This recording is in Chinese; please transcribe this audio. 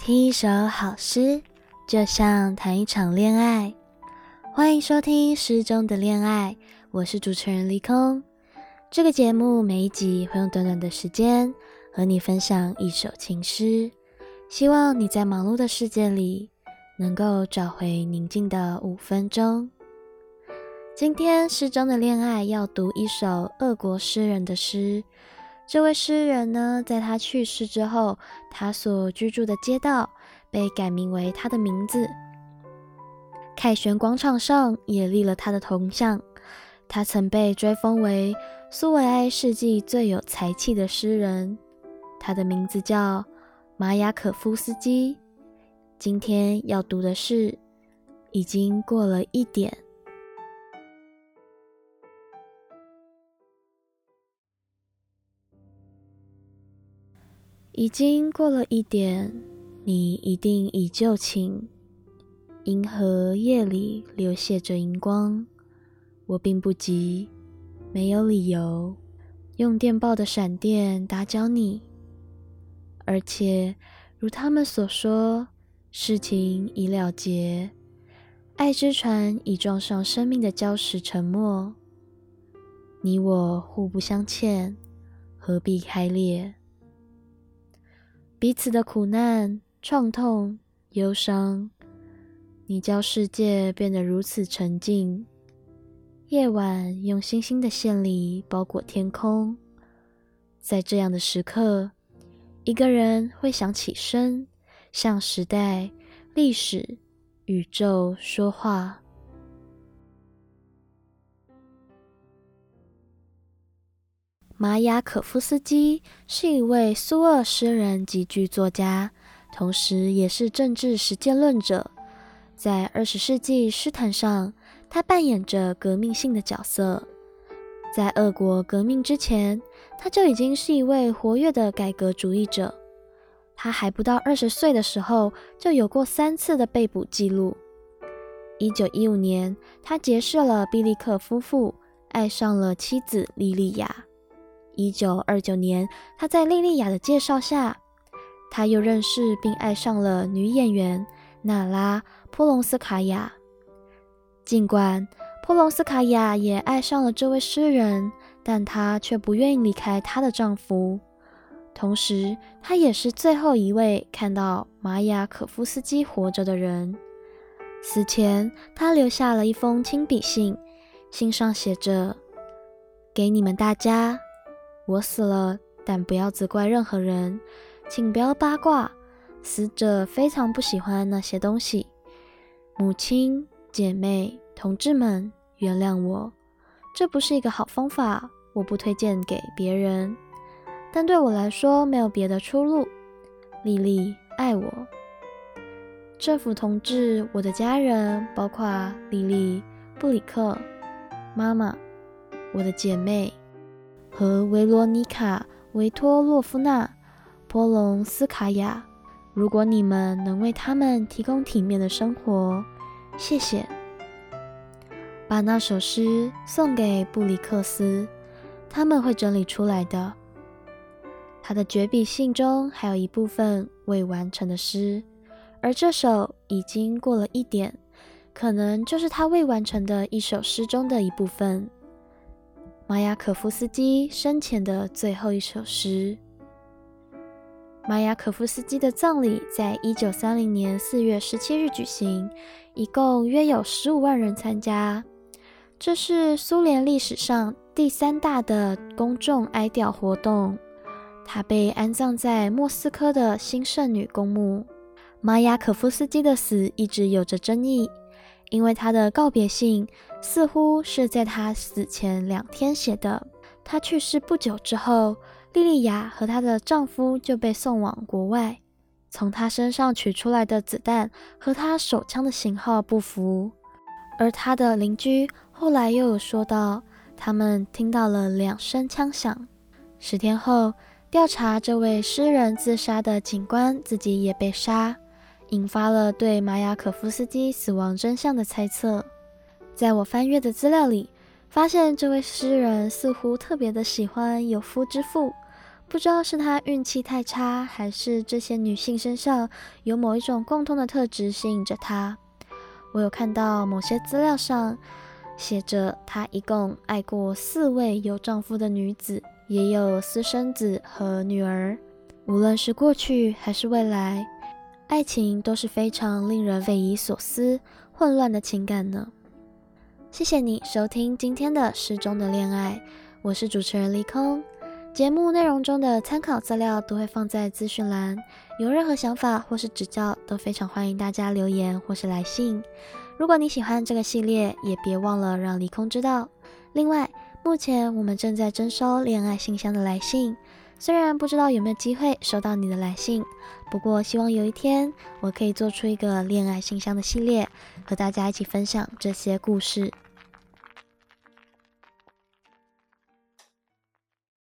听一首好诗，就像谈一场恋爱。欢迎收听《诗中的恋爱》，我是主持人李空。这个节目每一集会用短短的时间和你分享一首情诗，希望你在忙碌的世界里能够找回宁静的五分钟。今天《诗中的恋爱》要读一首俄国诗人的诗。这位诗人呢，在他去世之后，他所居住的街道被改名为他的名字。凯旋广场上也立了他的铜像。他曾被追封为苏维埃世纪最有才气的诗人。他的名字叫马雅可夫斯基。今天要读的是，已经过了一点。已经过了一点，你一定已就寝。银河夜里流泻着荧光，我并不急，没有理由用电报的闪电打搅你。而且，如他们所说，事情已了结，爱之船已撞上生命的礁石，沉没。你我互不相欠，何必开裂？彼此的苦难、创痛、忧伤，你教世界变得如此沉静。夜晚用星星的线里包裹天空，在这样的时刻，一个人会想起身，向时代、历史、宇宙说话。马雅可夫斯基是一位苏俄诗人及剧作家，同时也是政治实践论者。在二十世纪诗坛上，他扮演着革命性的角色。在俄国革命之前，他就已经是一位活跃的改革主义者。他还不到二十岁的时候，就有过三次的被捕记录。一九一五年，他结识了毕利克夫妇，爱上了妻子莉莉亚。一九二九年，他在莉莉亚的介绍下，他又认识并爱上了女演员娜拉·波隆斯卡娅。尽管波隆斯卡娅也爱上了这位诗人，但她却不愿意离开她的丈夫。同时，她也是最后一位看到马雅可夫斯基活着的人。死前，她留下了一封亲笔信，信上写着：“给你们大家。”我死了，但不要责怪任何人，请不要八卦。死者非常不喜欢那些东西。母亲、姐妹、同志们，原谅我，这不是一个好方法，我不推荐给别人。但对我来说，没有别的出路。莉莉爱我。政府同志，我的家人，包括莉莉、布里克、妈妈、我的姐妹。和维罗妮卡·维托洛夫娜·波隆斯卡娅，如果你们能为他们提供体面的生活，谢谢。把那首诗送给布里克斯，他们会整理出来的。他的绝笔信中还有一部分未完成的诗，而这首已经过了一点，可能就是他未完成的一首诗中的一部分。马雅可夫斯基生前的最后一首诗。马雅可夫斯基的葬礼在一九三零年四月十七日举行，一共约有十五万人参加。这是苏联历史上第三大的公众哀悼活动。他被安葬在莫斯科的新圣女公墓。马雅可夫斯基的死一直有着争议。因为他的告别信似乎是在他死前两天写的。他去世不久之后，莉莉亚和她的丈夫就被送往国外。从他身上取出来的子弹和他手枪的型号不符，而他的邻居后来又有说到，他们听到了两声枪响。十天后，调查这位诗人自杀的警官自己也被杀。引发了对马雅可夫斯基死亡真相的猜测。在我翻阅的资料里，发现这位诗人似乎特别的喜欢有夫之妇，不知道是他运气太差，还是这些女性身上有某一种共通的特质吸引着他。我有看到某些资料上写着，他一共爱过四位有丈夫的女子，也有私生子和女儿。无论是过去还是未来，爱情都是非常令人匪夷所思、混乱的情感呢。谢谢你收听今天的《失踪的恋爱》，我是主持人离空。节目内容中的参考资料都会放在资讯栏，有任何想法或是指教，都非常欢迎大家留言或是来信。如果你喜欢这个系列，也别忘了让离空知道。另外，目前我们正在征收恋爱信箱的来信，虽然不知道有没有机会收到你的来信，不过希望有一天我可以做出一个恋爱信箱的系列，和大家一起分享这些故事。